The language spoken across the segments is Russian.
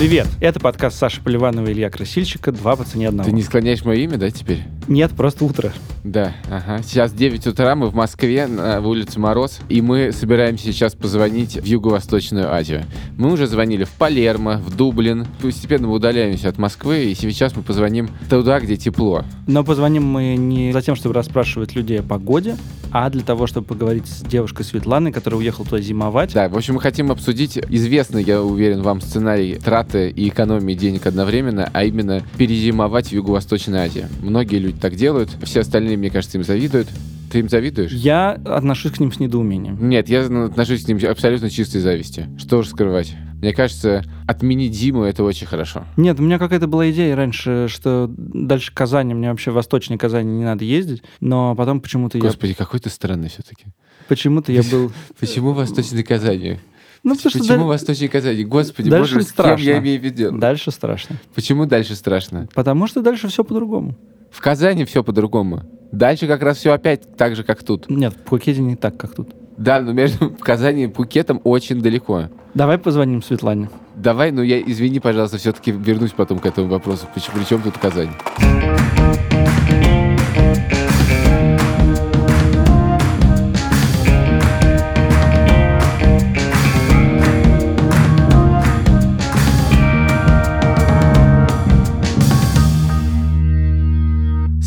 Привет! Это подкаст Саши Поливанова и Илья Красильщика «Два по цене одного». Ты не склоняешь мое имя, да, теперь? Нет, просто утро. Да, ага. Сейчас 9 утра, мы в Москве, на улице Мороз, и мы собираемся сейчас позвонить в Юго-Восточную Азию. Мы уже звонили в Палермо, в Дублин. Постепенно мы удаляемся от Москвы, и сейчас мы позвоним туда, где тепло. Но позвоним мы не за тем, чтобы расспрашивать людей о погоде, а для того, чтобы поговорить с девушкой Светланой, которая уехала туда зимовать. Да, в общем, мы хотим обсудить известный, я уверен, вам сценарий траты и экономии денег одновременно, а именно перезимовать в Юго-Восточной Азии. Многие люди так делают, все остальные, мне кажется, им завидуют. Ты им завидуешь? Я отношусь к ним с недоумением. Нет, я отношусь к ним абсолютно чистой зависти. Что уж скрывать. Мне кажется, отменить зиму это очень хорошо. Нет, у меня какая-то была идея раньше, что дальше Казани, мне вообще восточнее Казани не надо ездить, но потом почему-то я... Господи, какой ты странный все-таки. Почему-то я был... Почему восточной Казани? Ну, потому что Почему даль- Восточной Казани? Господи, Дальше боже, с кем страшно. я имею в виду? Дальше страшно. Почему дальше страшно? Потому что дальше все по-другому. В Казани все по-другому. Дальше как раз все опять так же, как тут. Нет, в Пхукете не так, как тут. Да, но между Казани и Пукетом очень далеко. Давай позвоним Светлане. Давай, ну я, извини, пожалуйста, все-таки вернусь потом к этому вопросу. Почему, при чем тут Казань?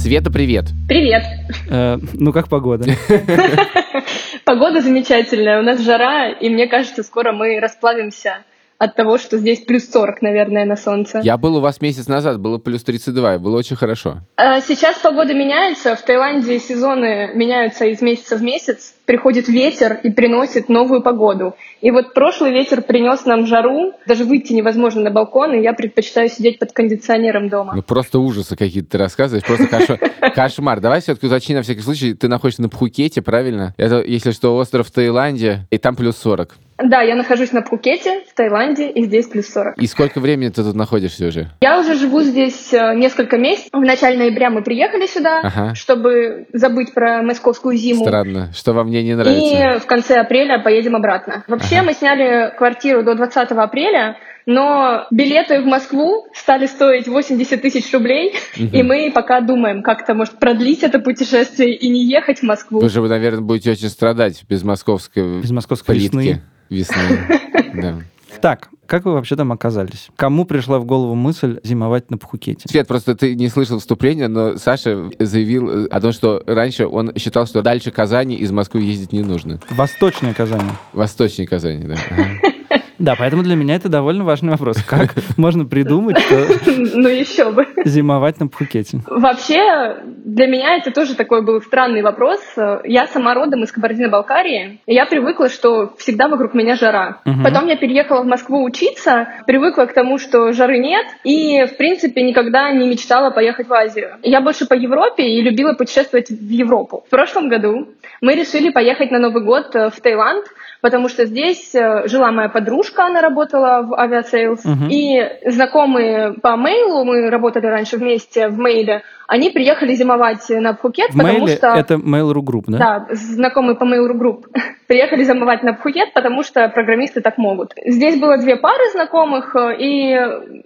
Света, привет. Привет. Э, ну, как погода? Погода замечательная, у нас жара, и мне кажется, скоро мы расплавимся от того, что здесь плюс 40, наверное, на солнце. Я был у вас месяц назад, было плюс 32, и было очень хорошо. А Сейчас погода меняется, в Таиланде сезоны меняются из месяца в месяц, приходит ветер и приносит новую погоду. И вот прошлый ветер принес нам жару, даже выйти невозможно на балкон, и я предпочитаю сидеть под кондиционером дома. Ну просто ужасы какие-то ты рассказываешь, просто кошмар. Давай все-таки уточни на всякий случай, ты находишься на Пхукете, правильно? Это, если что, остров в Таиланде, и там плюс 40. Да, я нахожусь на Пхукете, в Таиланде, и здесь плюс 40. И сколько времени ты тут находишься уже? Я уже живу здесь э, несколько месяцев. В начале ноября мы приехали сюда, Ага. чтобы забыть про московскую зиму. Странно, что вам мне не нравится. И в конце апреля поедем обратно. Вообще мы сняли квартиру до 20 апреля, но билеты в Москву стали стоить 80 тысяч рублей, и мы пока думаем, как-то, может, продлить это путешествие и не ехать в Москву. Вы же, вы, наверное, будете очень страдать без московской, Без московской плитки. весны. Весны. Да. Так, как вы вообще там оказались? Кому пришла в голову мысль зимовать на Пхукете? Свет, просто ты не слышал вступления, но Саша заявил э, о том, что раньше он считал, что дальше Казани из Москвы ездить не нужно. Восточная Казань. Восточнее Казани, да. Да, поэтому для меня это довольно важный вопрос. Как можно придумать, что Ну еще бы. зимовать на Пхукете? Вообще, для меня это тоже такой был странный вопрос. Я сама родом из Кабардино-Балкарии, и я привыкла, что всегда вокруг меня жара. Потом я переехала в Москву учиться, привыкла к тому, что жары нет, и, в принципе, никогда не мечтала поехать в Азию. Я больше по Европе и любила путешествовать в Европу. В прошлом году мы решили поехать на Новый год э, в Таиланд, потому что здесь э, жила моя подружка, она работала в Aviasales, Мгм. и знакомые по мейлу, мы работали раньше вместе в мейле, они приехали зимовать на Пхукет, В потому мейле что... это Mail.ru Group, да? Да, знакомые по Mail.ru Group. Приехали зимовать на Пхукет, потому что программисты так могут. Здесь было две пары знакомых, э, и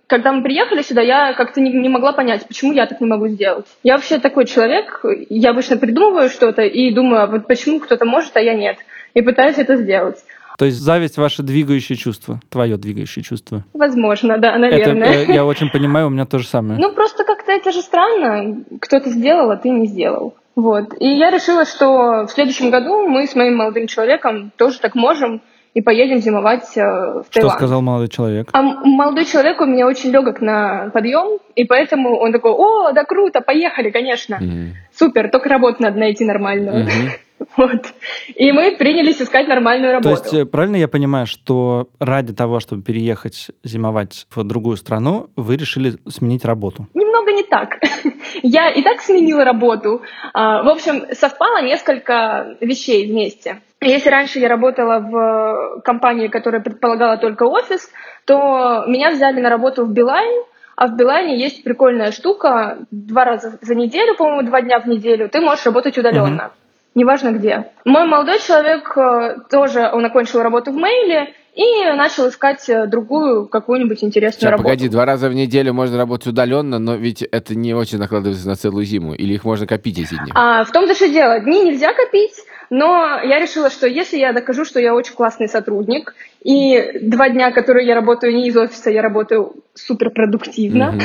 когда мы приехали сюда, я как-то не, не могла понять, почему я так не могу сделать. Я вообще такой человек, я обычно придумываю что-то и думаю, а вот почему кто-то может, а я нет. И пытаюсь это сделать. То есть зависть ваше двигающее чувство, твое двигающее чувство. Возможно, да, Это наверное. э, я очень понимаю, у меня то же самое. Ну, просто как-то это же странно. Кто-то сделал, а ты не сделал. Вот. И я решила, что в следующем году мы с моим молодым человеком тоже так можем и поедем зимовать э, в Что Таиланд. сказал молодой человек? А молодой человек у меня очень легок на подъем, и поэтому он такой, о, да круто, поехали, конечно. Мгм. Супер, только работу надо найти нормальную. Мгм. Вот. И мы принялись искать нормальную То работу. есть э, правильно я понимаю, что ради того, чтобы переехать зимовать в другую страну, вы решили сменить работу? Немного не так. Я и так сменила работу. А, В общем, совпало несколько вещей вместе. Если раньше я работала в компании, которая предполагала только офис, то меня взяли на работу в Билайн, а в Билайне есть прикольная штука. Два раза за неделю, по-моему, два дня в неделю ты можешь работать удаленно. Неважно где. Мой молодой человек э, тоже, он окончил работу в мейле, и начал искать э, другую какую-нибудь интересную Сейчас, работу. погоди, два раза в неделю можно работать удаленно, но ведь это не очень накладывается на целую зиму. Или их можно копить эти дни? А, в том-то и дело, дни нельзя копить, но я решила, что если я докажу, что я очень классный сотрудник, и два дня, которые я работаю не из офиса, я работаю суперпродуктивно, Мгм.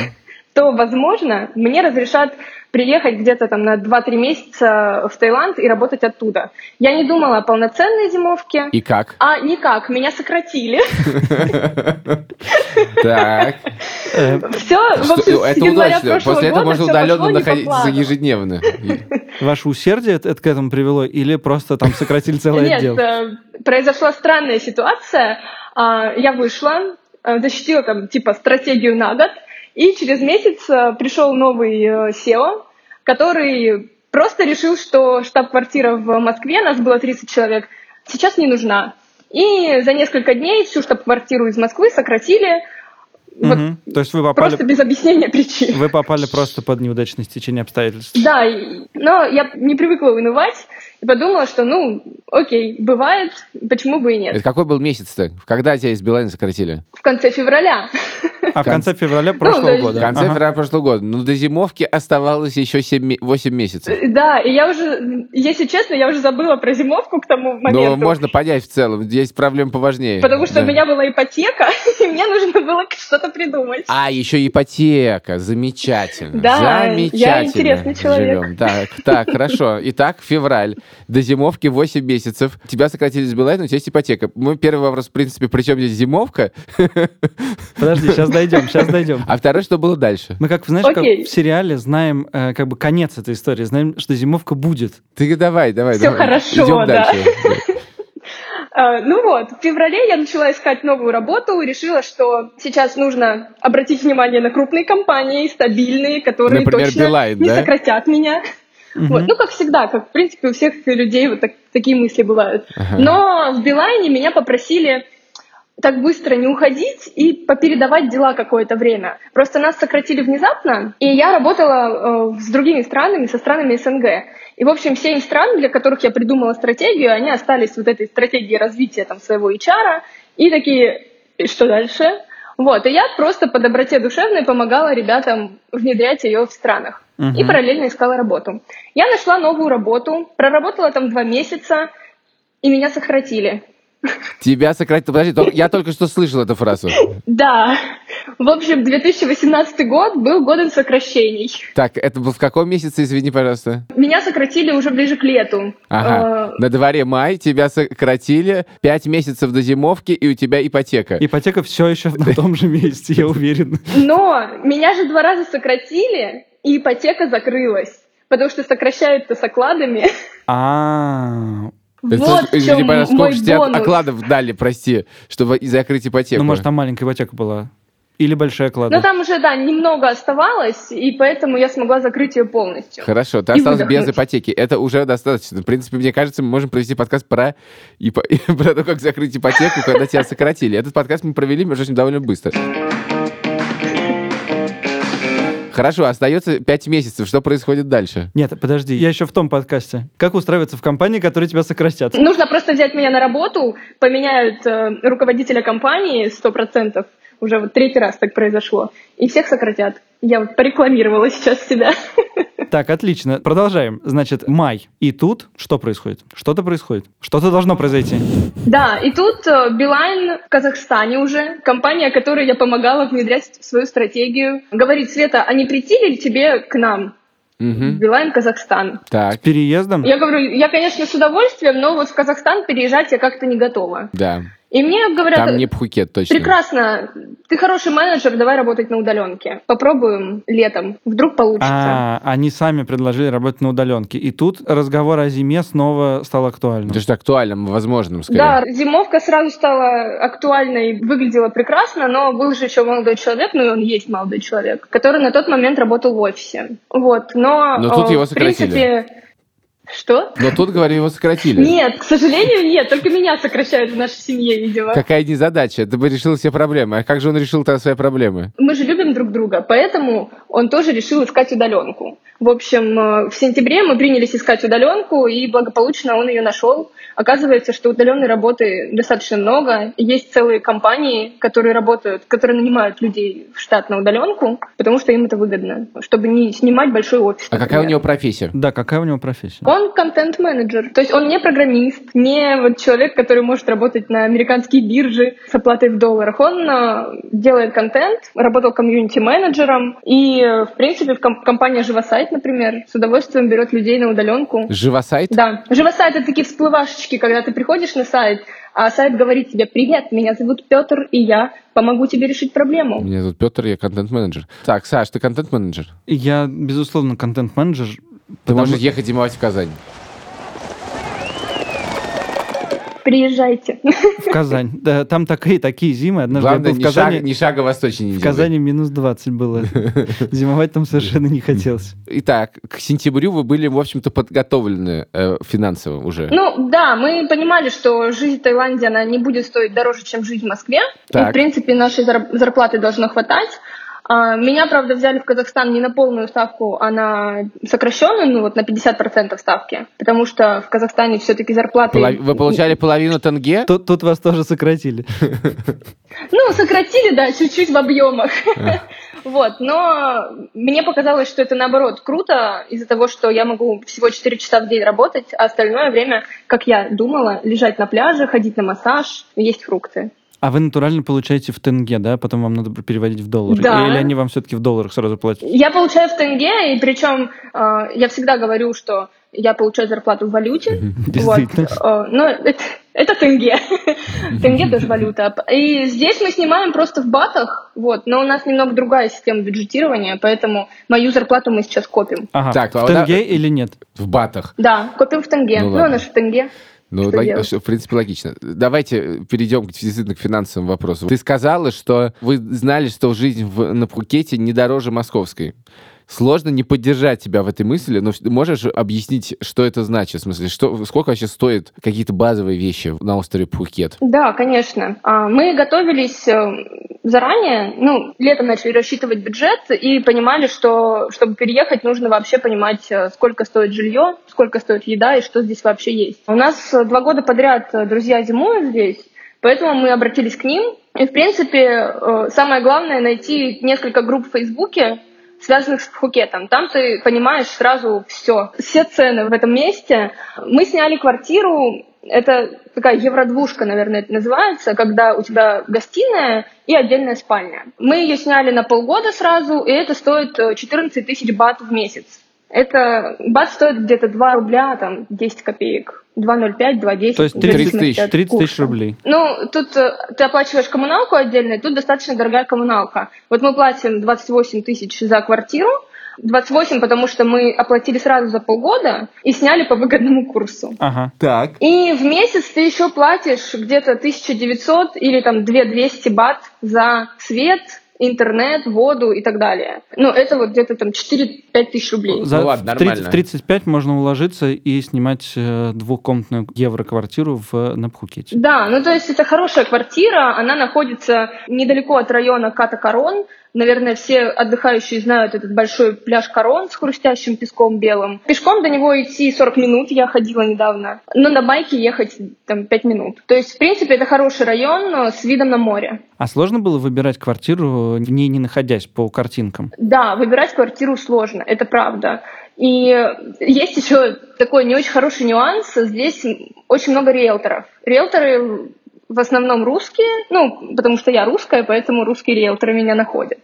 То, возможно, мне разрешат приехать где-то там на 2-3 месяца в Таиланд и работать оттуда. Я не думала о полноценной зимовке, И как? а никак, меня сократили. Так. Все, Это удачно. После этого можно удаленно находиться ежедневно. Ваше усердие это, к этому привело или просто там сократили целый Нет, отдел? э, произошла странная ситуация. А, Я вышла, э, защитила там типа стратегию на год, и через месяц э, пришел новый э, SEO, который просто решил, что штаб-квартира в Москве, нас было 30 человек, сейчас не нужна. И за несколько дней всю штаб-квартиру из Москвы сократили, вот. То есть вы попали, просто без объяснения причин. вы попали просто под неудачное стечение обстоятельств. Да, но я не привыкла унывать и подумала, что, ну, окей, бывает, почему бы и нет. Это какой был месяц-то? Когда тебя из Билайна сократили? В конце февраля. А в конце февраля то прошлого есть- года. В конце Ага. февраля прошлого года. Ну, до зимовки оставалось еще 7, 8 месяцев. Да, и я уже, если честно, я уже забыла про зимовку к тому Но моменту. можно понять в целом. Есть проблем поважнее. Потому что Да. у меня была ипотека, и мне нужно было что-то придумать. А, еще ипотека. Замечательно. Да, Замечательно. я интересный человек. Живем. Так, так, хорошо. Итак, февраль. До зимовки 8 месяцев. Тебя сократили с Билайна, у тебя есть ипотека. Мой первый вопрос, в принципе, при чем здесь зимовка? Подожди, сейчас дойдем, сейчас дойдем. А второй, что было дальше? Мы как, знаешь, как Окей. в сериале знаем э, как бы конец этой истории, знаем, что зимовка будет. Ты давай, давай. Всё давай. хорошо, Идем да. дальше. А, Ну вот, в феврале я начала искать новую работу, решила, что сейчас нужно обратить внимание на крупные компании, стабильные, которые Например, точно Билайн, не да? сократят меня. Вот. Ну, как всегда, как, в принципе, у всех людей вот так- такие мысли бывают. Ага. Но в Билайне меня попросили так быстро не уходить и попередавать дела какое-то время. Просто нас сократили внезапно, и я работала э, с другими странами, со странами СНГ. И, в общем, семь стран, для которых я придумала стратегию, они остались вот этой стратегии развития там, своего HR, и такие, «И что дальше? Вот, и я просто по доброте душевной помогала ребятам внедрять ее в странах. Мгм. И параллельно искала работу. Я нашла новую работу, проработала там два месяца, и меня сократили. Тебя сократили. Подожди, я только что слышал эту фразу. Да. В общем, 2018 год был годом сокращений. Так, это был в каком месяце, извини, пожалуйста? Меня сократили уже ближе к лету. Ага. Э, На дворе май, тебя сократили, пять месяцев до зимовки, и у тебя ипотека. Ипотека все еще на том же месте, я уверен. Но меня же два раза сократили, и ипотека закрылась. Потому что сокращают-то с окладами. А, вот в чем мой бонус. окладов дали, прости, чтобы закрыть ипотеку? ну может там маленькая ипотека была. Или большая клада. Но там уже, да, немного оставалось, и поэтому я смогла закрыть ее полностью. Хорошо, ты И осталась без ипотеки. Это уже достаточно. В принципе, мне кажется, мы можем провести подкаст про, ипо- про то, как закрыть ипотеку, когда тебя сократили. Этот подкаст мы провели, между прочим, довольно быстро. Хорошо, остается пять месяцев. Что происходит дальше? Нет, подожди, я еще в том подкасте. Как устраиваться в компании, которые тебя сократят? Нужно просто взять меня на работу, поменяют э, руководителя компании 100%. Уже вот третий раз так произошло. И всех сократят. Я вот порекламировала сейчас себя. Так, отлично. Продолжаем. Значит, май. И тут что происходит? Что-то происходит. Что-то должно произойти. Да, и тут э, Билайн в Казахстане уже, компания, которой я помогала внедрять свою стратегию, говорит, Света, а не прийти ли тебе к нам? Мгм. Билайн Казахстан. Так, С переездом? Я говорю, я, конечно, с удовольствием, но вот в Казахстан переезжать я как-то не готова. да. И мне говорят, Там не Пхукет, точно. прекрасно, ты хороший менеджер, давай работать на удаленке. Попробуем летом, вдруг получится. А, они сами предложили работать на удаленке. И тут разговор о зиме снова стал актуальным. Это же актуальным, возможным, скорее. Да, зимовка сразу стала актуальной, выглядела прекрасно, но был же еще молодой человек, ну и он есть молодой человек, который на тот момент работал в офисе. Вот, но... Но тут э, его в принципе, Что? Но тут, говорю, его сократили. Нет, к сожалению, нет. Только меня сокращают в нашей семье, видимо. Какая незадача? Ты бы решил все проблемы. А как же он решил тогда свои проблемы? Мы же любим любим друг друга, поэтому он тоже решил искать удаленку. В общем, э, в сентябре мы принялись искать удаленку, и благополучно он ее нашел. Оказывается, что удаленной работы достаточно много. Есть целые компании, которые работают, которые нанимают людей в штат на удаленку, потому что им это выгодно, чтобы не снимать большой офис. А какая у него профессия? Да, какая у него профессия? Он контент-менеджер. То есть он не программист, не вот человек, который может работать на американские биржи с оплатой в долларах. Он э, делает контент, работал комьюнити-менеджером, и, в принципе, ком- компания «Живосайт», например, с удовольствием берет людей на удаленку. Живосайт? Да. Живосайт — это такие всплывашечки, когда ты приходишь на сайт, а сайт говорит тебе «Привет, меня зовут Петр, и я помогу тебе решить проблему». Меня зовут Петр, я контент-менеджер. Так, Саш, ты контент-менеджер? Я, безусловно, контент-менеджер. Ты потому- можешь ехать зимовать в Казань. Приезжайте. В Казань. Да, там такие, такие зимы. Однажды Главное, я был в Казани. шаг- ни шага восточнее не В делай. Казани минус 20 было. Зимовать там совершенно не хотелось. Итак, к сентябрю вы были, в общем-то, подготовлены э, финансово уже. Ну да, мы понимали, что жизнь в Таиланде, она не будет стоить дороже, чем жизнь в Москве. И, Так. в принципе, нашей зар- зарплаты должно хватать. А, Меня, правда, взяли в Казахстан не на полную ставку, а на сокращенную, ну вот на 50% ставки, потому что в Казахстане все-таки зарплаты... Полов- Вы получали половину тенге? Тут, тут вас тоже сократили. Ну, сократили, да, чуть-чуть в объемах. Вот, но мне показалось, что это наоборот круто из-за того, что я могу всего 4 часа в день работать, а остальное время, как я думала, лежать на пляже, ходить на массаж, есть фрукты. А вы натурально получаете в тенге, да? Потом вам надо переводить в доллары. Да. Или они вам все-таки в долларах сразу платят? Я получаю в тенге, и причем э, я всегда говорю, что я получаю зарплату в валюте. Действительно. Э, Но это, это тенге. Тенге тоже валюта. И здесь мы снимаем просто в батах, вот, но у нас немного другая система бюджетирования, поэтому мою зарплату мы сейчас копим. Ага. Так, в а вот тенге да- или нет? В батах. Да, копим в тенге. Ну Ну, она же в тенге. Ну, лог- что, в принципе, логично. Давайте перейдем к, действительно к финансовому вопросу. Ты сказала, что вы знали, что жизнь в, на Пхукете не дороже московской. Сложно не поддержать тебя в этой мысли, но можешь объяснить, что это значит? В смысле, что, сколько вообще стоят какие-то базовые вещи на острове Пхукет? Да, конечно. А, Мы готовились э, заранее, ну, летом начали рассчитывать бюджет и понимали, что чтобы переехать, нужно вообще понимать, э, сколько стоит жилье, сколько стоит еда и что здесь вообще есть. У нас два года подряд э, друзья зимуют здесь, поэтому мы обратились к ним. И, в принципе, самое главное найти несколько групп в Фейсбуке, связанных с Пхукетом. Там ты понимаешь сразу все, все цены в этом месте. Мы сняли квартиру, это такая евродвушка, наверное, это называется, когда у тебя гостиная и отдельная спальня. Мы ее сняли на полгода сразу, и это стоит э, 14 тысяч бат в месяц. Это бат стоит где-то 2 рубля, там, 10 копеек. 2,05, 2,10. То есть в 30 зависимости тысяч, от 30 тысяч курса. рублей. Ну, тут э, ты оплачиваешь коммуналку отдельно, и тут достаточно дорогая коммуналка. Вот мы платим 28 тысяч за квартиру, 28, потому что мы оплатили сразу за полгода и сняли по выгодному курсу. Ага. Так. И в месяц ты еще платишь где-то 1900 или там 2200 бат за свет, интернет, воду и так далее. Ну, это вот где-то там 4-5 тысяч рублей. За, Ну ладно, в 30 нормально. в 35 можно уложиться и снимать э, двухкомнатную евро-квартиру в, на Пхукете. Да, ну то есть это хорошая квартира, она находится недалеко от района Ката-Корон. Наверное, все отдыхающие знают этот большой пляж Корон с хрустящим песком белым. Пешком до него идти 40 минут, я ходила недавно, но на байке ехать там 5 минут. То есть, в принципе, это хороший район но с видом на море. А сложно было выбирать квартиру, в ней не находясь по картинкам? Да, выбирать квартиру сложно, это правда. И есть еще такой не очень хороший нюанс. Здесь очень много риэлторов. Риэлторы в основном русские, ну, потому что я русская, поэтому русские риэлторы меня находят.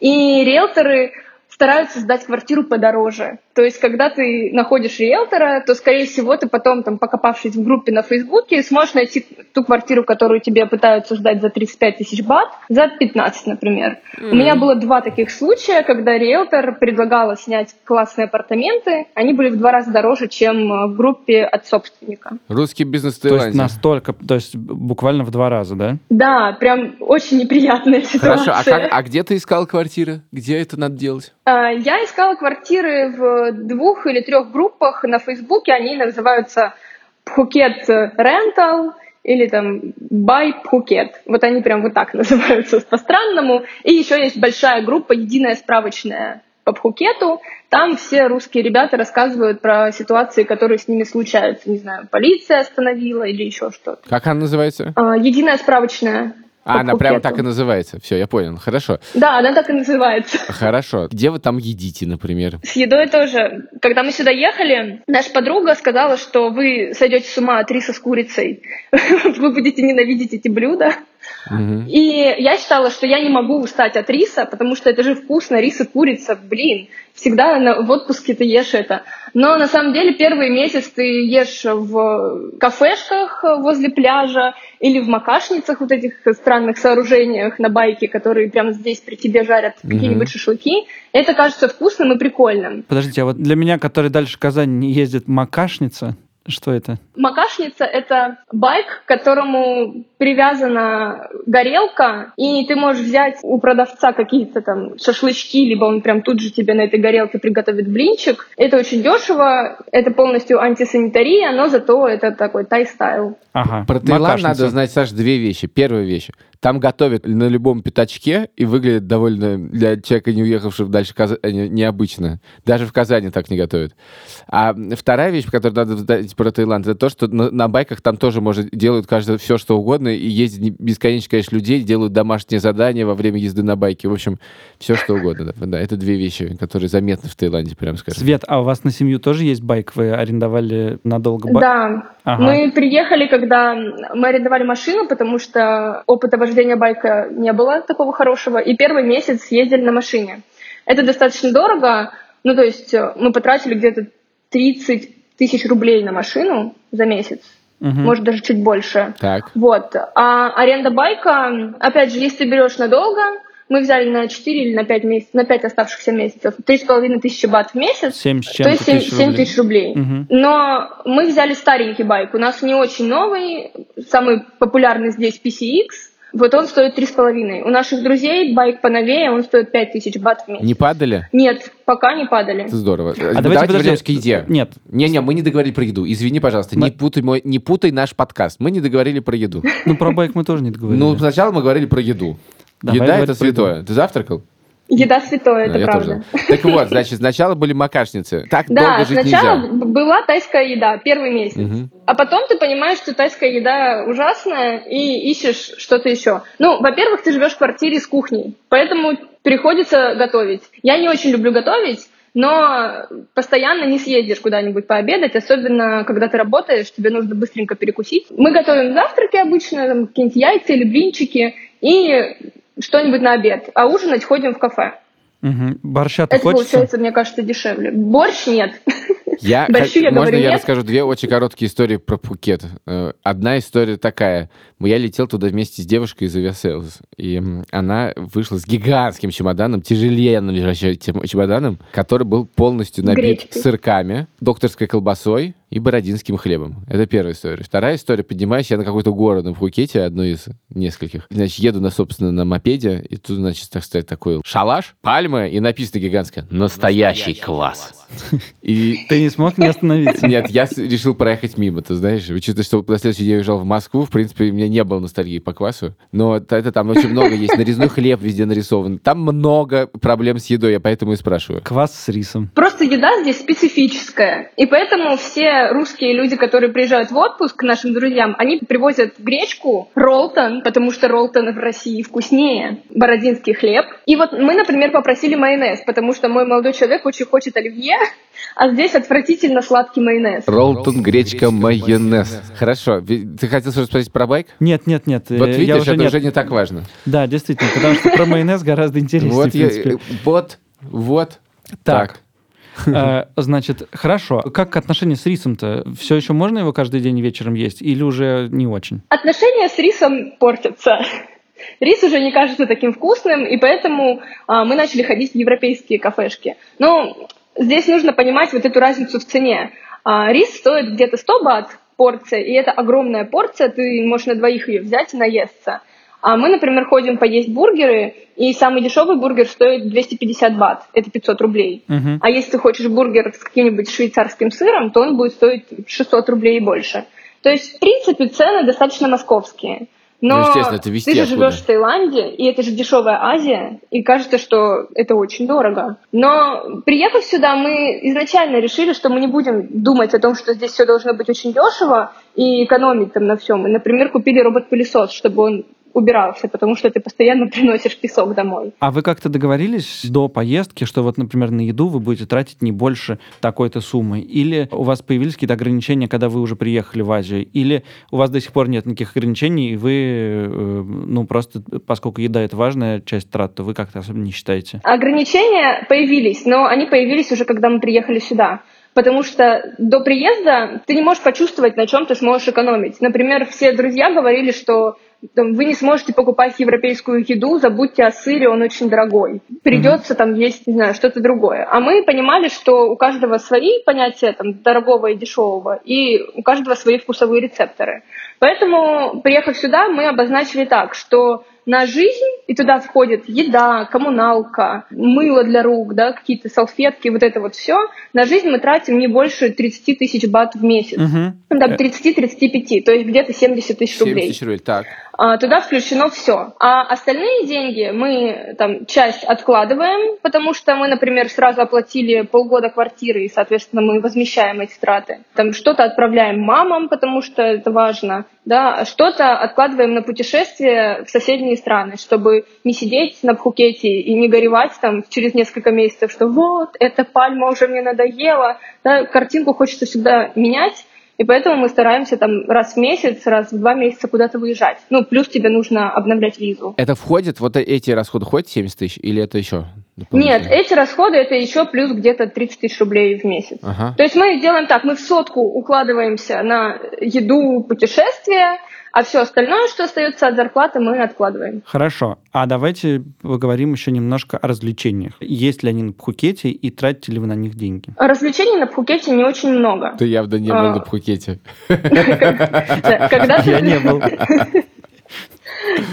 И риэлторы стараются сдать квартиру подороже. То есть, когда ты находишь риэлтора, то, скорее всего, ты потом, там, покопавшись в группе на Фейсбуке, сможешь найти ту квартиру, которую тебе пытаются сдать за 35 тысяч бат, за 15, например. У меня было два таких случая, когда риэлтор предлагала снять классные апартаменты. Они были в два раза дороже, чем э, в группе от собственника. Русский бизнес в То есть настолько, то есть буквально в два раза, да? Да, прям очень неприятная ситуация. Хорошо, а, как- а где ты искал квартиры? Где это надо делать? А, Я искала квартиры в двух или трех группах на Фейсбуке. Они называются Пхукет Рентал или там Бай Пхукет. Вот они прям вот так называются по-странному. И еще есть большая группа «Единая справочная» по Пхукету. Там все русские ребята рассказывают про ситуации, которые с ними случаются. Не знаю, полиция остановила или еще что-то. Как она называется? А, единая справочная. А, она прямо так и называется. Все, я понял. Хорошо. Да, она так и называется. Хорошо. Где вы там едите, например? С едой тоже. Когда мы сюда ехали, наша подруга сказала, что вы сойдете с ума от риса с курицей. Вы будете ненавидеть эти блюда. Угу. И я считала, что я не могу устать от риса, потому что это же вкусно, рис и курица, блин. Всегда на, в отпуске ты ешь это. Но на самом деле первый месяц ты ешь в кафешках возле пляжа или в макашницах, вот этих странных сооружениях на байке, которые прямо здесь при тебе жарят угу. какие-нибудь шашлыки. Это кажется вкусным и прикольным. Подождите, а вот для меня, который дальше в Казань не ездит макашница, что это? Макашница — это байк, к которому привязана горелка, и ты можешь взять у продавца какие-то там шашлычки, либо он прям тут же тебе на этой горелке приготовит блинчик. Это очень дешево, это полностью антисанитария, но зато это такой тай-стайл. Ага. Про Таиланд надо знать, Саш, две вещи. Первая вещь. Там готовят на любом пятачке и выглядит довольно для человека, не уехавшего дальше Каз... Э, необычно. Даже в Казани так не готовят. А вторая вещь, которую надо знать про Таиланд, это то, что на, на байках там тоже может делают каждый все, что угодно, и ездит бесконечно, конечно, людей, делают домашние задания во время езды на байке. В общем, все, что угодно. Да, да это две вещи, которые заметны в Таиланде, прям скажем. Свет, а у вас на семью тоже есть байк? Вы арендовали надолго байк? Да. Ага. Мы приехали, когда мы арендовали машину, потому что опыта вождения байка не было такого хорошего, и первый месяц ездили на машине. Это достаточно дорого, ну, то есть э, мы потратили где-то 30 тысяч рублей на машину за месяц. Угу. Может, даже чуть больше. Так. Вот. А аренда байка, опять же, если ты берешь надолго, мы взяли на 4 или на 5 месяцев, на 5 оставшихся месяцев, 3,5 тысячи бат в месяц, 7 то есть 7, 7 тысяч рублей. Угу. Но мы взяли старенький байк, у нас не очень новый, самый популярный здесь PCX, вот он стоит три с половиной. У наших друзей байк поновее, он стоит пять тысяч бат в месяц. Не падали? Нет, пока не падали. Это здорово. А давайте, давайте вернемся к еде. Нет. Не-не, мы не договорили про еду. Извини, пожалуйста, мы... не, путай мой, не путай наш подкаст. Мы не договорили про еду. Ну, про байк мы тоже не договорили. Ну, сначала мы говорили про еду. Еда — это святое. Ты завтракал? Еда святое, это правда. Тоже. Так вот, значит, сначала были макашницы. Так да, долго жить сначала нельзя. была тайская еда, первый месяц. Угу. А потом ты понимаешь, что тайская еда ужасная, и ищешь что-то еще. Ну, во-первых, ты живешь в квартире с кухней, поэтому приходится готовить. Я не очень люблю готовить, но постоянно не съездишь куда-нибудь пообедать, особенно когда ты работаешь, тебе нужно быстренько перекусить. Мы готовим завтраки обычно, там, какие-нибудь яйца или блинчики, и что-нибудь на обед, а ужинать ходим в кафе. Угу. Борща-то Это хочется? получается, мне кажется, дешевле. Борщ нет. Я, Борщу, я можно говорю, я нет? расскажу две очень короткие истории про Пхукет. Э, одна история такая. Я летел туда вместе с девушкой из Aviasales, и она вышла с гигантским чемоданом, тяжеленным лежащим чемоданом, который был полностью набит Гречкой. сырками, докторской колбасой, и бородинским хлебом. Это первая история. Вторая история. Поднимаюсь я на какой-то город в Пхукете, одну из нескольких. Значит, еду, на, собственно, на мопеде, и тут, значит, так стоит такой шалаш, пальмы, и написано гигантское «Настоящий класс». И... Ты не смог не остановиться? Нет, я решил проехать мимо, ты знаешь. Учитывая, что на следующий день уезжал в Москву, в принципе, у меня не было ностальгии по квасу, но это там очень много есть. Нарезной хлеб везде нарисован. Там много проблем с едой, я поэтому и спрашиваю. Квас с рисом. Просто еда здесь специфическая, и поэтому все русские люди, которые приезжают в отпуск к нашим друзьям, они привозят гречку, ролтон, потому что ролтон в России вкуснее, бородинский хлеб. И вот мы, например, попросили майонез, потому что мой молодой человек очень хочет оливье, а здесь отвратительно сладкий майонез. Ролтон, гречка, майонез. Хорошо. Ты хотел спросить про байк? Нет, нет, нет. Вот видишь, я уже это нет. уже не так важно. Да, действительно, потому что про майонез гораздо интереснее, вот, я, вот, вот так. так. Э, значит, хорошо. Как отношения с рисом-то? Все еще можно его каждый день вечером есть или уже не очень? Отношения с рисом портятся. Рис уже не кажется таким вкусным, и поэтому а, мы начали ходить в европейские кафешки. Но здесь нужно понимать вот эту разницу в цене. А, рис стоит где-то 100 бат порция, и это огромная порция, ты можешь на двоих ее взять и наесться. А мы, например, ходим поесть бургеры, и самый дешевый бургер стоит 250 бат, это 500 рублей. Uh-huh. А если ты хочешь бургер с каким-нибудь швейцарским сыром, то он будет стоить 600 рублей и больше. То есть, в принципе, цены достаточно московские. Но ну, естественно, это везде ты же оттуда. живешь в Таиланде, и это же дешевая Азия, и кажется, что это очень дорого. Но приехав сюда, мы изначально решили, что мы не будем думать о том, что здесь все должно быть очень дешево и экономить там на всем. И, например, купили робот-пылесос, чтобы он убирался, потому что ты постоянно приносишь песок домой. А вы как-то договорились до поездки, что вот, например, на еду вы будете тратить не больше такой-то суммы? Или у вас появились какие-то ограничения, когда вы уже приехали в Азию? Или у вас до сих пор нет никаких ограничений, и вы, э, ну, просто, поскольку еда — это важная часть трат, то вы как-то особенно не считаете? Ограничения появились, но они появились уже, когда мы приехали сюда. Потому что до приезда ты не можешь почувствовать, на чем ты сможешь экономить. Например, все друзья говорили, что там, вы не сможете покупать европейскую еду, забудьте о сыре, он очень дорогой. Придется mm-hmm. там есть, не знаю, что-то другое. А мы понимали, что у каждого свои понятия там, дорогого и дешевого, и у каждого свои вкусовые рецепторы. Поэтому, приехав сюда, мы обозначили так, что на жизнь, и туда входит еда, коммуналка, мыло для рук, да, какие-то салфетки, вот это вот все. На жизнь мы тратим не больше 30 тысяч бат в месяц. Угу. Там 30-35, то есть где-то 70 тысяч рублей. 70 тысяч рублей, так. А, туда включено все. А остальные деньги мы там часть откладываем, потому что мы, например, сразу оплатили полгода квартиры, и, соответственно, мы возмещаем эти траты. Там что-то отправляем мамам, потому что это важно, да, а что-то откладываем на путешествие в соседние страны, чтобы не сидеть на Пхукете и не горевать там через несколько месяцев, что вот, эта пальма уже мне надоела, да, картинку хочется всегда менять, и поэтому мы стараемся там раз в месяц, раз в два месяца куда-то выезжать. Ну, плюс тебе нужно обновлять визу. Это входит, вот эти расходы входят 70 тысяч или это еще? Нет, эти расходы это еще плюс где-то 30 тысяч рублей в месяц. Ага. То есть мы делаем так, мы в сотку укладываемся на еду, путешествия, а все остальное, что остается от зарплаты, мы откладываем. Хорошо. А давайте поговорим еще немножко о развлечениях. Есть ли они на Пхукете и тратите ли вы на них деньги? Развлечений на Пхукете не очень много. Ты явно не был а. на Пхукете. Я не был.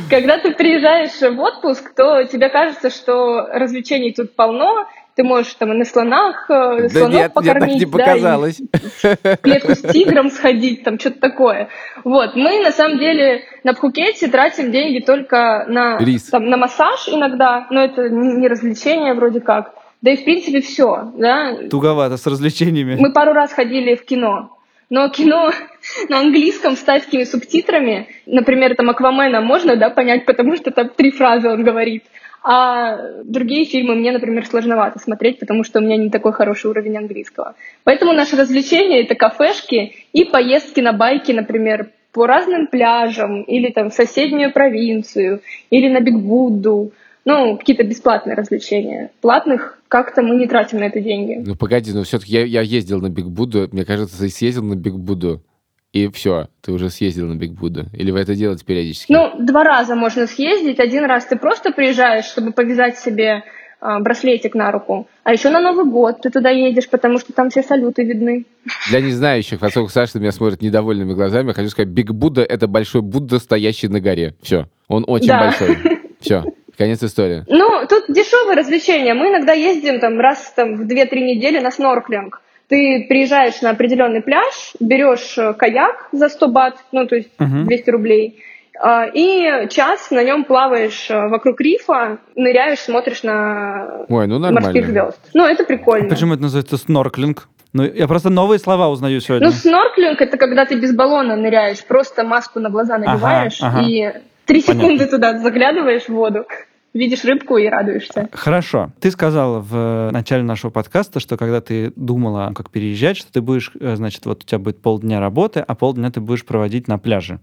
Когда ты приезжаешь в отпуск, то тебе кажется, что развлечений тут полно, ты можешь там и на слонах да слонов нет, покормить, мне так не показалось. Да, в клетку с тигром сходить, там что-то такое. Вот, мы на самом деле на Пхукете тратим деньги только на, Рис. Там, на массаж иногда, но это не развлечение вроде как. Да и в принципе все, да. Туговато с развлечениями. Мы пару раз ходили в кино, но кино на английском с тайскими субтитрами, например, там Аквамена можно, да, понять, потому что там три фразы он говорит. А другие фильмы мне, например, сложновато смотреть, потому что у меня не такой хороший уровень английского. Поэтому наше развлечение — это кафешки и поездки на байке, например, по разным пляжам, или там в соседнюю провинцию, или на Биг Будду. Ну, какие-то бесплатные развлечения. Платных как-то мы не тратим на это деньги. Ну, погоди, но все-таки я, я ездил на Биг Будду. Мне кажется, ты съездил на Биг Будду и все, ты уже съездил на Биг Будду? Или вы это делаете периодически? Ну, два раза можно съездить. Один раз ты просто приезжаешь, чтобы повязать себе э, браслетик на руку. А еще на Новый год ты туда едешь, потому что там все салюты видны. Для незнающих, поскольку Саша меня смотрит недовольными глазами, хочу сказать, Биг Будда — это большой Будда, стоящий на горе. Все. Он очень да. большой. Все. Конец истории. Ну, тут дешевые развлечения. Мы иногда ездим там раз там, в 2-3 недели на снорклинг. Ты приезжаешь на определенный пляж, берешь э, каяк за 100 бат, ну, то есть uh-huh. 200 рублей, а, и час на нем плаваешь э, вокруг рифа, ныряешь, смотришь на Ой, ну морских звезд. Ну, это прикольно. А почему это называется снорклинг? Ну, я просто новые слова узнаю сегодня. Ну, снорклинг — это когда ты без баллона ныряешь, просто маску на глаза надеваешь ага, ага. и три секунды туда заглядываешь в воду видишь рыбку и радуешься. Хорошо. Ты сказала в начале нашего подкаста, что когда ты думала, как переезжать, что ты будешь, э, значит, вот у тебя будет полдня работы, а полдня ты будешь проводить на пляже.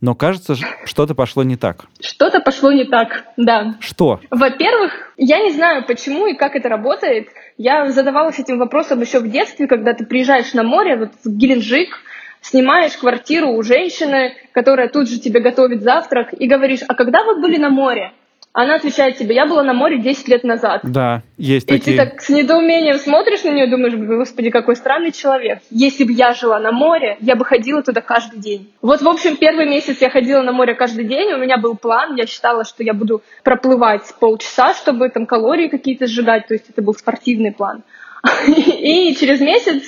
Но кажется, что-то пошло не так. Что-то пошло не так, да. Что? Во-первых, я не знаю, почему и как это работает. Я задавалась этим вопросом еще в детстве, когда ты приезжаешь на море, вот в Геленджик, снимаешь квартиру у женщины, которая тут же тебе готовит завтрак, и говоришь, а когда вы были на море? Она отвечает тебе, я была на море 10 лет назад. Да, есть и такие. И ты так с недоумением смотришь на нее, думаешь, господи, какой странный человек. Если бы я жила на море, я бы ходила туда каждый день. Вот, в общем, первый месяц я ходила на море каждый день, у меня был план, я считала, что я буду проплывать полчаса, чтобы там калории какие-то сжигать, то есть это был спортивный план. И через месяц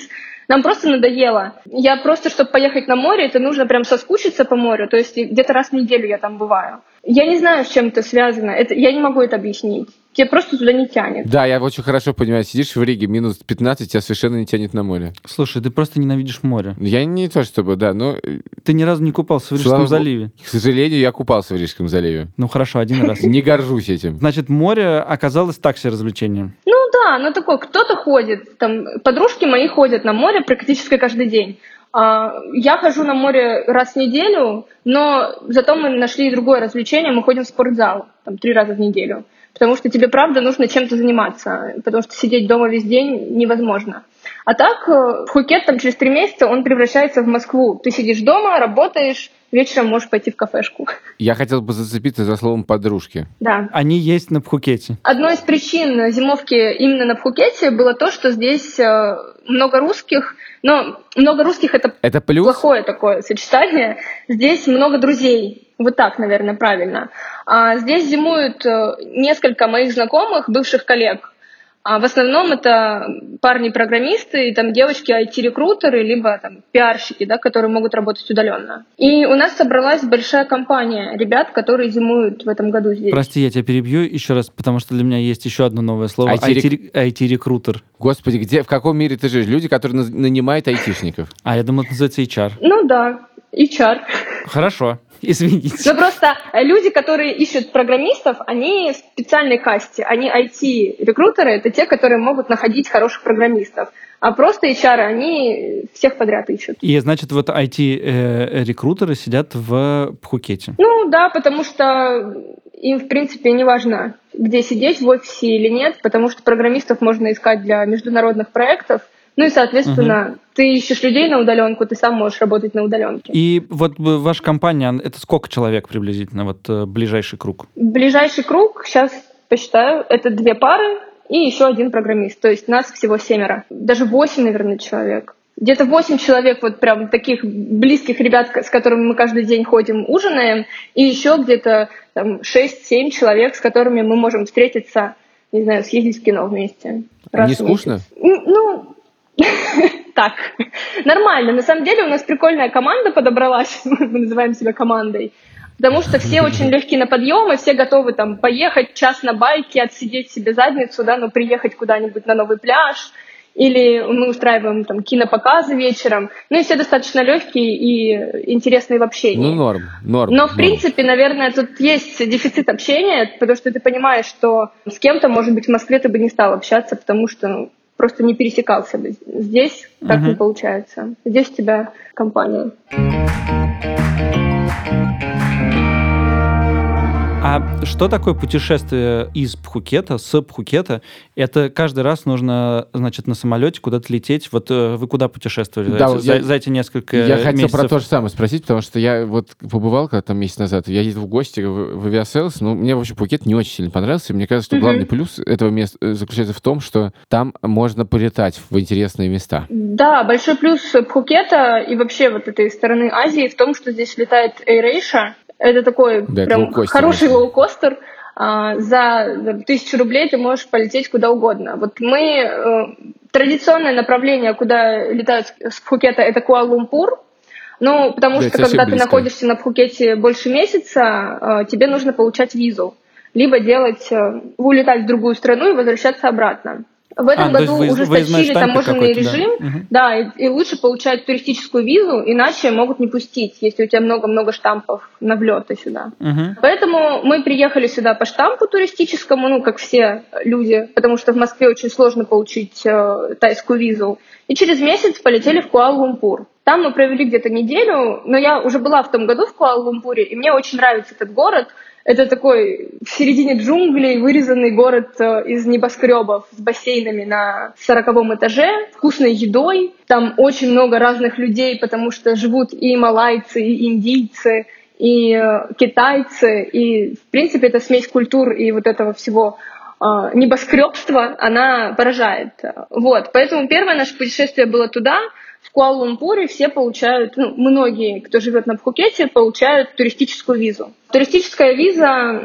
Нам просто надоело. Я просто, чтобы поехать на море, это нужно прям соскучиться по морю. То есть где-то раз в неделю я там бываю. Я не знаю, с чем это связано. Это, я не могу это объяснить. Тебе просто туда не тянет. Да, я очень хорошо понимаю. Сидишь в Риге, минус 15, тебя совершенно не тянет на море. Слушай, ты просто ненавидишь море. Я не то чтобы, да, но... э, Ты ни разу не купался в Слава Рижском богу. заливе. К сожалению, я купался в Рижском заливе. Ну хорошо, один раз. Не горжусь этим. Значит, море оказалось так себе развлечением. Ну да, ну такое, кто-то ходит, там, подружки мои ходят на море практически каждый день. А, Я хожу на море раз в неделю, но зато мы нашли другое развлечение, мы ходим в спортзал там, три раза в неделю. Потому что тебе, правда, нужно чем-то заниматься, потому что сидеть дома весь день невозможно. А так, э, Пхукет там через три месяца, он превращается в Москву. Ты сидишь дома, работаешь, вечером можешь пойти в кафешку. Я хотел бы зацепиться за словом подружки. Да. Они есть на Пхукете. Одной из причин зимовки именно на Пхукете было то, что здесь э, много русских, но много русских это Это плюс? плохое такое сочетание. Здесь много друзей. Вот так, наверное, правильно. А здесь зимуют э, несколько моих знакомых, бывших коллег. А в основном это парни-программисты, и там девочки IT-рекрутеры, либо там пиарщики, да, которые могут работать удаленно. И у нас собралась большая компания ребят, которые зимуют в этом году здесь. Прости, я тебя перебью еще раз, потому что для меня есть еще одно новое слово. IT-рек- IT-рекрутер. Господи, где, в каком мире ты живешь? Люди, которые нанимают айтишников. А, я думал, это называется HR. Ну да, HR. Хорошо, извините. Но просто э, люди, которые ищут программистов, они в специальной касте. Они IT-рекрутеры, это те, которые могут находить хороших программистов. А просто HR, они всех подряд ищут. И, значит, вот IT-рекрутеры сидят в Пхукете. Ну да, потому что им, в принципе, не важно, где сидеть, в офисе или нет, потому что программистов можно искать для международных проектов. Ну и, соответственно, ты ищешь людей на удаленку, ты сам можешь работать на удаленке. И вот ваша компания, это сколько человек приблизительно, вот э, ближайший круг? Ближайший круг, сейчас посчитаю, это две пары и еще один программист. То есть нас всего семеро. Даже восемь, наверное, человек. Где-то восемь человек, вот прям таких близких ребят, с которыми мы каждый день ходим, ужинаем, и еще где-то там, 6-7 человек, с которыми мы можем встретиться, не знаю, съездить в кино вместе. раз Не скучно? Ну, так, нормально. На самом деле у нас прикольная команда подобралась, мы называем себя командой. Потому что все очень легкие на подъем, и все готовы там поехать час на байке, отсидеть себе задницу, да, ну приехать куда-нибудь на новый пляж, или мы устраиваем там кинопоказы вечером. Ну и все достаточно легкие и интересные в общении. Ну, норм, норм. Но, в норм. принципе, наверное, тут есть дефицит общения, потому что ты понимаешь, что с кем-то, может быть, в Москве ты бы не стал общаться, потому что ну, просто не пересекался бы. Здесь так Мгм. не получается. Здесь у тебя компания. А что такое путешествие из Пхукета, с Пхукета? Это каждый раз нужно, значит, на самолете куда-то лететь. Вот э, вы куда путешествовали за, Да, за- я- за эти несколько Я хотел месяцев? про то же самое спросить, потому что я вот побывал когда там месяц назад, я ездил в гости в, в Aviasales, но мне, в общем, Пхукет не очень сильно понравился. и Мне кажется, что главный плюс этого места э, заключается в том, что там можно полетать в интересные места. Да, большой плюс Пхукета и вообще вот этой стороны Азии в том, что здесь летает AirAsia. Это такой Да, прям хороший лоукостер. А, За тысячу рублей ты можешь полететь куда угодно. Вот мы... э, Традиционное направление, куда летают с Пхукета, это Куала-Лумпур. Ну, потому Да, что когда ты близко. находишься на Пхукете больше месяца, э, тебе нужно получать визу. Либо делать, э, улетать в другую страну и возвращаться обратно. В этом А, году вы- ужесточили штампик таможенный да. режим, Мгм. да, и, и лучше получать туристическую визу, иначе могут не пустить, если у тебя много-много штампов на влеты сюда. Мгм. Поэтому мы приехали сюда по штампу туристическому, ну, как все люди, потому что в Москве очень сложно получить э, тайскую визу. И через месяц полетели в Куала-Лумпур. Там мы провели где-то неделю, но я уже была в том году в Куала-Лумпуре, и мне очень нравится этот город. Это такой в середине джунглей вырезанный город э, из небоскребов с бассейнами на сороковом этаже, вкусной едой. Там очень много разных людей, потому что живут и малайцы, и индийцы, и э, китайцы. И, в принципе, это смесь культур и вот этого всего э, небоскребства, она поражает. Вот, поэтому первое наше путешествие было туда, в Куала-Лумпуре все получают, ну, многие, кто живет на Пхукете, получают туристическую визу. Туристическая виза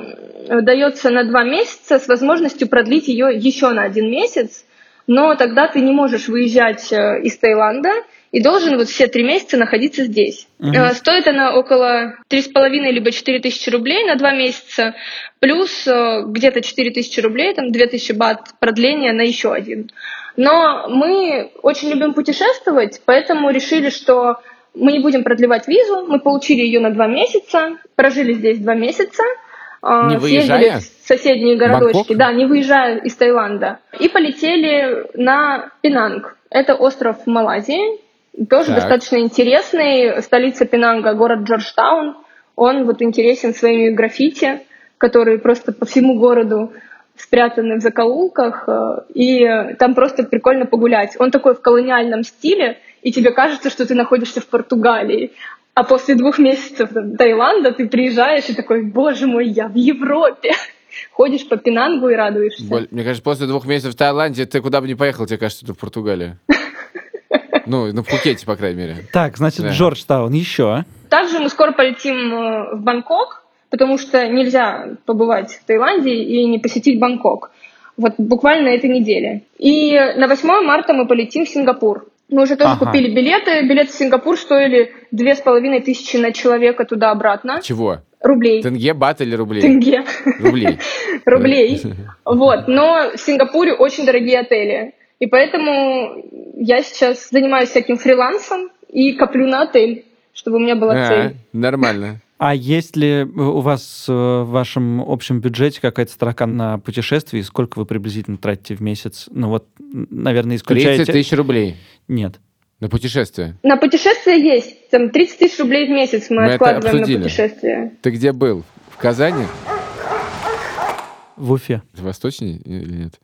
э, дается на два месяца с возможностью продлить ее еще на один месяц. но тогда ты не можешь выезжать э, из Таиланда и должен вот все три месяца находиться здесь. Uh-huh. Стоит она около три с половиной либо четыре тысячи рублей на два месяца, плюс где-то четыре тысячи рублей, там две тысячи бат продления на еще один. Но мы очень любим путешествовать, поэтому решили, что мы не будем продлевать визу. Мы получили ее на два месяца, прожили здесь два месяца, не выезжая? в соседние городочки, Бангкок? да, не выезжая из Таиланда, и полетели на Пинанг. Это остров в Малайзии, тоже так. достаточно интересный. Столица Пинанга, город Джорджтаун. Он вот интересен своими граффити, которые просто по всему городу спрятаны в закоулках, э, и там просто прикольно погулять. Он такой в колониальном стиле, и тебе кажется, что ты находишься в Португалии. А после двух месяцев Таиланда ты приезжаешь и такой, боже мой, я в Европе. Ходишь по Пинангу и радуешься. Мне кажется, после двух месяцев в Таиланде ты куда бы ни поехал, тебе кажется, ты в Португалии. Ну, на Пхукете, по крайней мере. Так, значит, да. Джорджтаун еще. Также мы скоро полетим э, в Бангкок, потому что нельзя побывать в Таиланде и не посетить Бангкок. Вот буквально на этой неделе. И на 8 марта мы полетим в Сингапур. Мы уже тоже ага. купили билеты. Билеты в Сингапур стоили две с половиной тысячи на человека туда-обратно. Чего? Рублей. Тенге, бат или рублей? Тенге. Рублей. Рублей. Вот. Но в Сингапуре очень дорогие отели. И поэтому я сейчас занимаюсь всяким фрилансом и коплю на отель, чтобы у меня была а, цель. Нормально. А есть ли у вас э, в вашем общем бюджете какая-то строка на путешествие? Сколько вы приблизительно тратите в месяц? Ну вот, наверное, исключаете... 30 тысяч рублей. Нет. На путешествие? На путешествие есть. Там 30 тысяч рублей в месяц мы, мы откладываем на путешествие. Ты где был? В Казани? В Уфе. Восточнее или нет?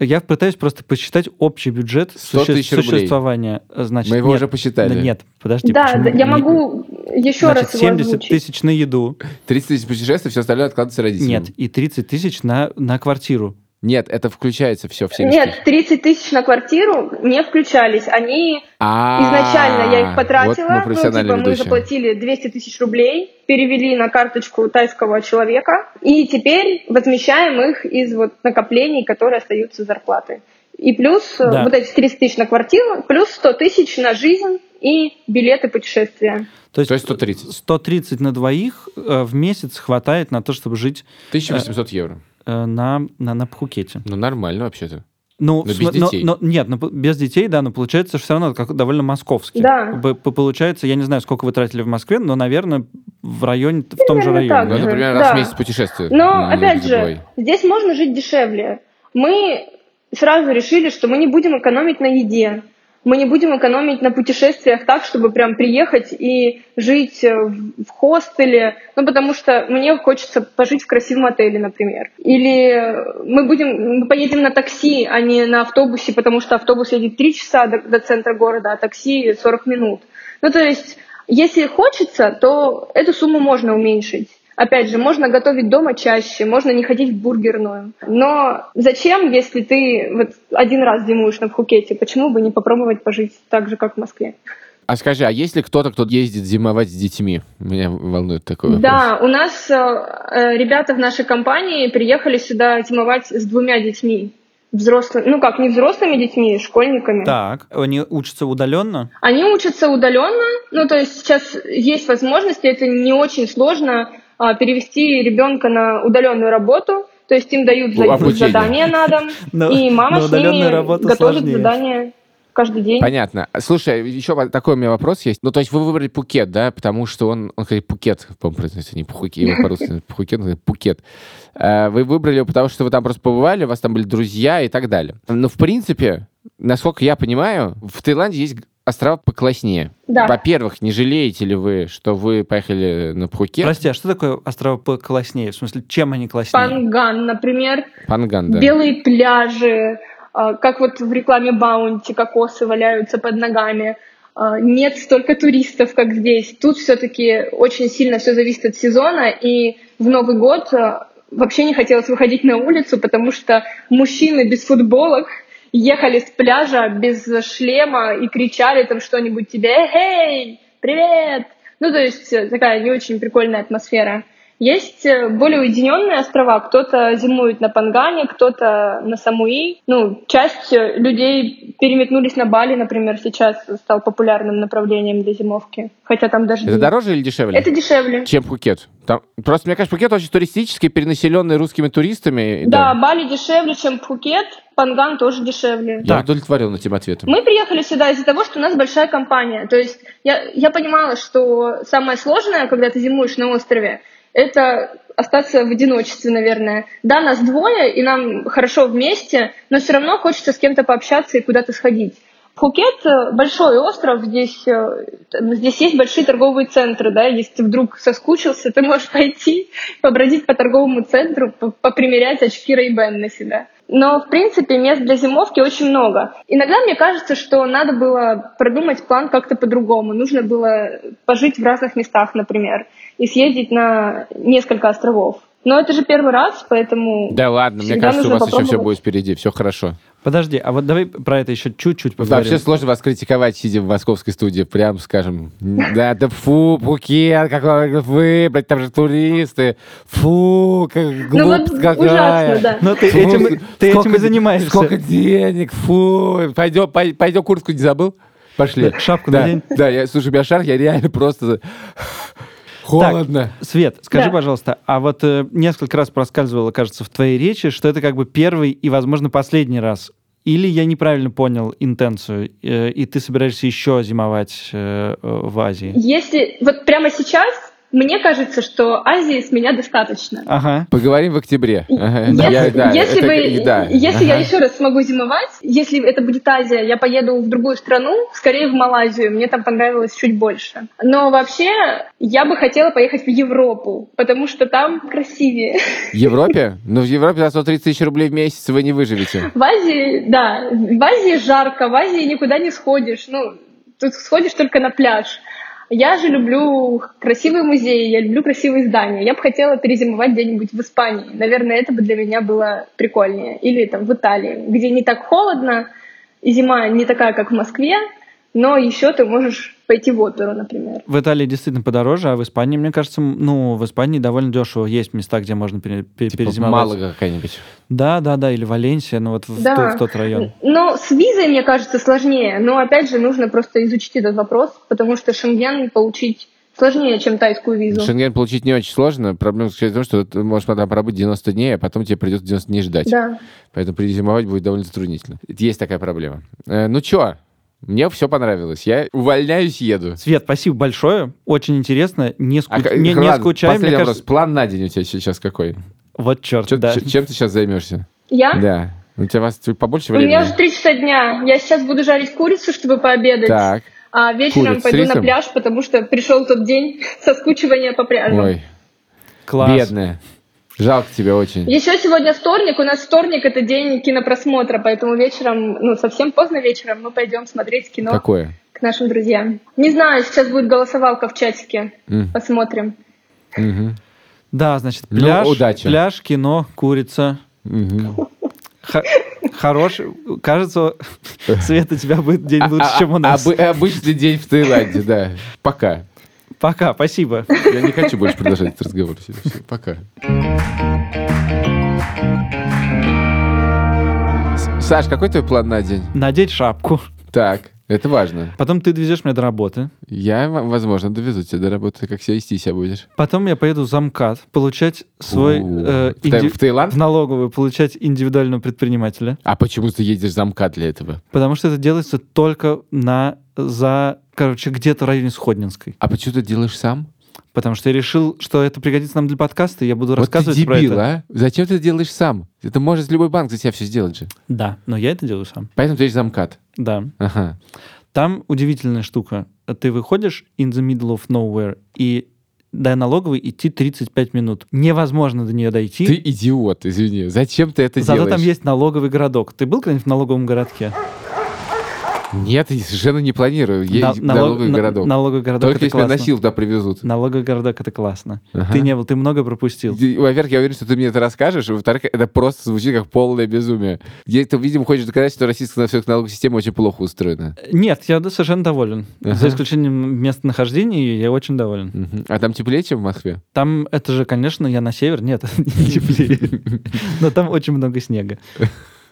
Я пытаюсь просто посчитать общий бюджет суще... существования. Значит, Мы его нет, уже посчитали. Нет, подожди. Да, да я могу еще Значит, раз его 70 озвучить. тысяч на еду. 30 тысяч путешествий, все остальное откладывается родителям. Нет, и 30 тысяч на, на квартиру. Нет, это включается все в 70 Нет, 30 тысяч на квартиру не включались. Они А-а-а, изначально, я их потратила, вот мы, ну, типа, мы заплатили 200 тысяч рублей, перевели на карточку тайского человека, и теперь возмещаем их из вот накоплений, которые остаются зарплаты. И плюс э, да. вот эти 30 тысяч на квартиру, плюс 100 тысяч на жизнь и билеты путешествия. То есть, То есть 130. 130 на двоих э, в месяц хватает на то, чтобы жить... 1800 э, евро. Э, на, на, на Пхукете. Ну, нормально вообще-то. Ну, но без но, детей. Но, но, нет, но без детей, да, но получается все равно как довольно московский. Да. Получается, я не знаю, сколько вы тратили в Москве, но, наверное, в районе, в том же районе. Ну, например, раз да. в месяц путешествие. Но, опять же, здесь можно жить дешевле. Мы сразу решили, что мы не будем экономить на еде мы не будем экономить на путешествиях так, чтобы прям приехать и жить э, в хостеле, ну, потому что мне хочется пожить в красивом отеле, например. Или мы будем, мы поедем на такси, а не на автобусе, потому что автобус едет 3 часа до, до центра города, а такси 40 минут. Ну, то есть, если хочется, то эту сумму можно уменьшить. Опять же, можно готовить дома чаще, можно не ходить в бургерную. Но зачем, если ты вот один раз зимуешь на Пхукете, почему бы не попробовать пожить так же, как в Москве? А скажи, а есть ли кто-то, кто ездит зимовать с детьми? Меня волнует такой вопрос. Да, у нас э, э, ребята в нашей компании приехали сюда зимовать с двумя детьми. Взрослыми, ну как, не взрослыми детьми, школьниками. Так, они учатся удаленно? Они учатся удаленно, ну то есть сейчас есть возможности, это не очень сложно а, перевести ребенка на удаленную работу, то есть им дают задания на дом, и мама с ними готовит задания каждый день. Понятно. Слушай, еще такой у меня вопрос есть. Ну, то есть вы выбрали Пукет, да, потому что он, он говорит Пукет, по-моему, произносится, не Пухуки, его по-русски Пукет, он Пукет. Э, вы выбрали его, потому что вы там просто побывали, у вас там были друзья и так далее. Но, в принципе, насколько я понимаю, в Таиланде есть острова покласснее. Да. Во-первых, не жалеете ли вы, что вы поехали на Пхукет? Прости, а что такое острова покласснее? В смысле, чем они класснее? Панган, например. Панган, да. Белые пляжи, а, как вот в рекламе Баунти, кокосы валяются под ногами. А, нет столько туристов, как здесь. Тут все-таки очень сильно все зависит от сезона, и в Новый год а, вообще не хотелось выходить на улицу, потому что мужчины без футболок ехали с пляжа без шлема и кричали там что-нибудь тебе «Эй, привет!» Ну, то есть э, такая не очень прикольная атмосфера. Есть э, более уединенные острова. Кто-то зимует на Пангане, кто-то на Самуи. Ну, часть э, людей переметнулись на Бали, например, сейчас стал популярным направлением для зимовки. Хотя там даже... Это дороже или дешевле? Это дешевле. Чем Пхукет? Там... Просто, мне кажется, Пхукет очень туристический, перенаселенный русскими туристами. Да, Бали дешевле, чем Пхукет. Панган тоже дешевле. Я удовлетворен этим ответом. Мы приехали сюда из-за того, что у нас большая компания. То есть я, я понимала, что самое сложное, когда ты зимуешь на острове, это остаться в одиночестве, наверное. Да, нас двое, и нам хорошо вместе, но все равно хочется с кем-то пообщаться и куда-то сходить. Пхукет э, большой остров, здесь, э, здесь есть большие торговые центры, да, если ты вдруг соскучился, ты можешь пойти, побродить по торговому центру, попримерять очки Ray-Ban на себя. Но, в принципе, мест для зимовки очень много. Иногда мне кажется, что надо было продумать план как-то по-другому. Нужно было пожить в разных местах, например, и съездить на несколько островов. Но это же первый раз, поэтому... Да ладно, мне кажется, у вас еще все будет впереди, все хорошо. Подожди, а вот давай про это еще чуть-чуть поговорим. Вообще сложно вас критиковать, сидя в московской студии, прям скажем. Да, да фу, Пукет, какой вы, блядь, там же туристы. Фу, как глупость ну, вот какая. Ужасно, да. Но ты, фу, этим, ты сколько, этим и занимаешься. Сколько денег, фу. Пойдем, пойдем куртку не забыл? Пошли. Шапку да, надень. Да, я, слушай, у меня шар, я реально просто... Холодно. Так, Свет, скажи, да. пожалуйста, а вот э, несколько раз проскальзывало, кажется, в твоей речи, что это как бы первый и, возможно, последний раз. Или я неправильно понял интенцию, э, и ты собираешься еще зимовать э, в Азии? Если вот прямо сейчас мне кажется, что Азии с меня достаточно. Ага. Поговорим в октябре. Если, я, еще раз смогу зимовать, если это будет Азия, я поеду в другую страну, скорее в Малайзию. Мне там понравилось чуть больше. Но вообще я бы хотела поехать в Европу, потому что там красивее. В Европе? Ну, в Европе за 130 тысяч рублей в месяц вы не выживете. В Азии, да. В Азии жарко, в Азии никуда не сходишь. Ну, тут сходишь только на пляж. Я же люблю красивые музеи, я люблю красивые здания. Я бы хотела перезимовать где-нибудь в Испании. Наверное, это бы для меня было прикольнее. Или там в Италии, где не так холодно, и зима не такая, как в Москве, но еще ты можешь пойти в оперу, например. В Италии действительно подороже, а в Испании, мне кажется, ну, в Испании довольно дешево. Есть места, где можно пере, пере, типа перезимовать. Малага какая-нибудь. Да, да, да, или Валенсия, ну вот да. в, тот, в тот район. Ну, с визой, мне кажется, сложнее, но опять же нужно просто изучить этот вопрос, потому что Шенген получить сложнее, чем тайскую визу. Шенген получить не очень сложно. Проблема в том, что ты можешь там пробыть 90 дней, а потом тебе придется 90 дней ждать. Да. Поэтому перезимовать будет довольно затруднительно. Есть такая проблема. Э, ну что, мне все понравилось. Я увольняюсь, еду. Свет, спасибо большое. Очень интересно. Не, ску... а, не, не скучаем. Последний вопрос. Кажется... План на день у тебя сейчас какой? Вот черт, Чё, да. Чем ты сейчас займешься? Я? Да. У тебя вас побольше времени? У меня уже три часа дня. Я сейчас буду жарить курицу, чтобы пообедать. Так. А вечером Куриц, пойду на пляж, потому что пришел тот день соскучивания по пляжу. Ой. Класс. Бедная. Жалко тебя очень. Еще сегодня вторник. У нас вторник это день кинопросмотра, поэтому вечером, ну, совсем поздно вечером мы пойдем смотреть кино. Какое? К нашим друзьям. Не знаю, сейчас будет голосовалка в чатике. Mm. Посмотрим. Mm-hmm. Да, значит, ну, пляж, ну, удачи. пляж, кино, курица. Mm-hmm. Хороший. Кажется, Свет, у тебя будет день лучше, а, чем у нас. Обычный день в Таиланде, да. Пока. Пока, спасибо. Я не хочу больше продолжать этот разговор. Все, все, пока. Саш, какой твой план на день? Надеть шапку. Так, это важно. Потом ты довезешь меня до работы. Я, возможно, довезу тебя до работы. Как себя вести себя будешь? Потом я поеду в замкат, получать свой... Э, инди... В Таиланд? В налоговую, получать индивидуального предпринимателя. А почему ты едешь в замкат для этого? Потому что это делается только на... за короче, где-то в районе Сходнинской. А почему ты делаешь сам? Потому что я решил, что это пригодится нам для подкаста, и я буду вот рассказывать ты дебил, про это. а? Зачем ты это делаешь сам? Это может любой банк за тебя все сделать же. Да, но я это делаю сам. Поэтому ты есть замкат. Да. Ага. Там удивительная штука. Ты выходишь in the middle of nowhere, и до налоговой идти 35 минут. Невозможно до нее дойти. Ты идиот, извини. Зачем ты это Зато делаешь? там есть налоговый городок. Ты был когда-нибудь в налоговом городке? Нет, совершенно не планирую ездить На- налог- городок. Налоговый городок Только это если меня на классно. туда привезут. Налоговый городок это классно. Ага. Ты не был, ты много пропустил. Во-первых, я уверен, что ты мне это расскажешь, во-вторых, это просто звучит как полное безумие. Я, ты, видимо, хочешь доказать, что российская все-таки налоговая система очень плохо устроена. Нет, я совершенно доволен. Ага. За исключением местонахождения, я очень доволен. Мгм. А там теплее, чем в Москве? Там это же, конечно, я на север, нет, не теплее. Но там очень много снега.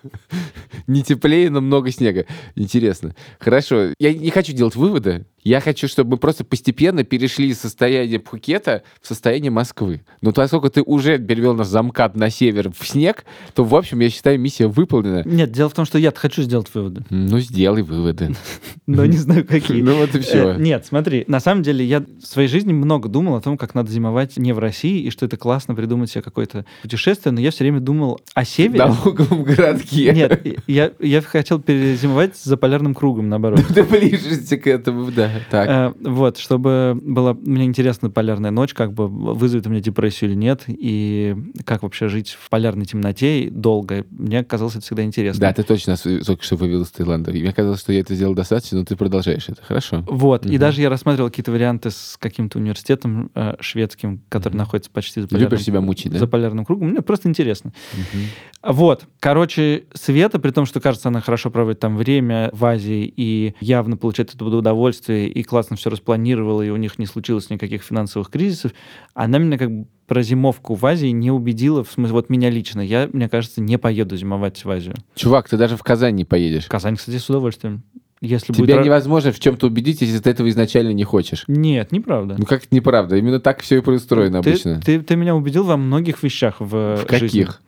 Не теплее, но много снега. Интересно. Хорошо. Я не хочу делать выводы. Я хочу, чтобы мы просто постепенно перешли из состояния Пхукета в состояние Москвы. Но поскольку ты уже перевел нас замкат на север в снег, то, в общем, я считаю, миссия выполнена. Нет, дело в том, что я хочу сделать выводы, Ну, сделай выводы. но не знаю, какие. Ну, вот и Э, все. Нет, смотри, на самом деле я в своей жизни много думал о том, как надо зимовать не в России, и что это классно придумать себе какое-то путешествие, но я все время думал о В севере. налоговом городке. Нет, я, я хотел перезимовать за полярным кругом, наоборот. Ты ближешься к этому, да. Так. Э, Вот, чтобы была мне интересна полярная ночь, как бы вызовет у меня депрессию или нет, и как вообще жить в полярной темноте долго. Мне казалось это всегда интересно. Да, ты точно только что вывел из Таиланда. И Мне казалось, что я это сделал достаточно, но ты продолжаешь это. Хорошо. Вот, и Мгм. даже я рассматривал какие-то варианты с каким-то университетом э, шведским, который Мгм. находится почти за полярным, Любишь себя мучить, да? за полярным кругом. Мне просто интересно. Мгм. Вот, короче, Света, при том, что, кажется, она хорошо проводит там время в Азии и явно получает это удовольствие, и классно все распланировала, и у них не случилось никаких финансовых кризисов, она меня как бы про зимовку в Азии не убедила, в смысле, вот меня лично. Я, мне кажется, не поеду зимовать в Азию. Чувак, ты даже в Казань не поедешь. В Казань, кстати, с удовольствием. Если Тебя будет... невозможно в чем-то убедить, если ты этого изначально не хочешь. Нет, неправда. Ну как это неправда? Именно так все и устроено ты, обычно. Ты, ты меня убедил во многих вещах в, В э, жизни. каких?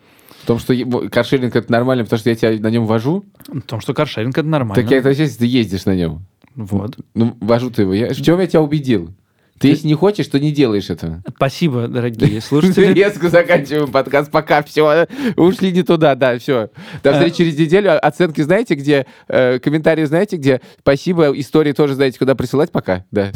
В том, что каршеринг это нормально, потому что я тебя на нем вожу. В том, что каршеринг это нормально. Так я это если ты ездишь на нем. Вот. Ну, вожу ты его. Я... В чем я тебя убедил? Ты, если не хочешь, то не делаешь этого. Спасибо, дорогие слушатели. Резко заканчиваем подкаст. Пока, все. Ушли не туда, да, все. До Э. встречи через неделю. Оценки знаете где? Э, Комментарии знаете где? Спасибо. Истории тоже знаете, куда присылать. Пока. Да.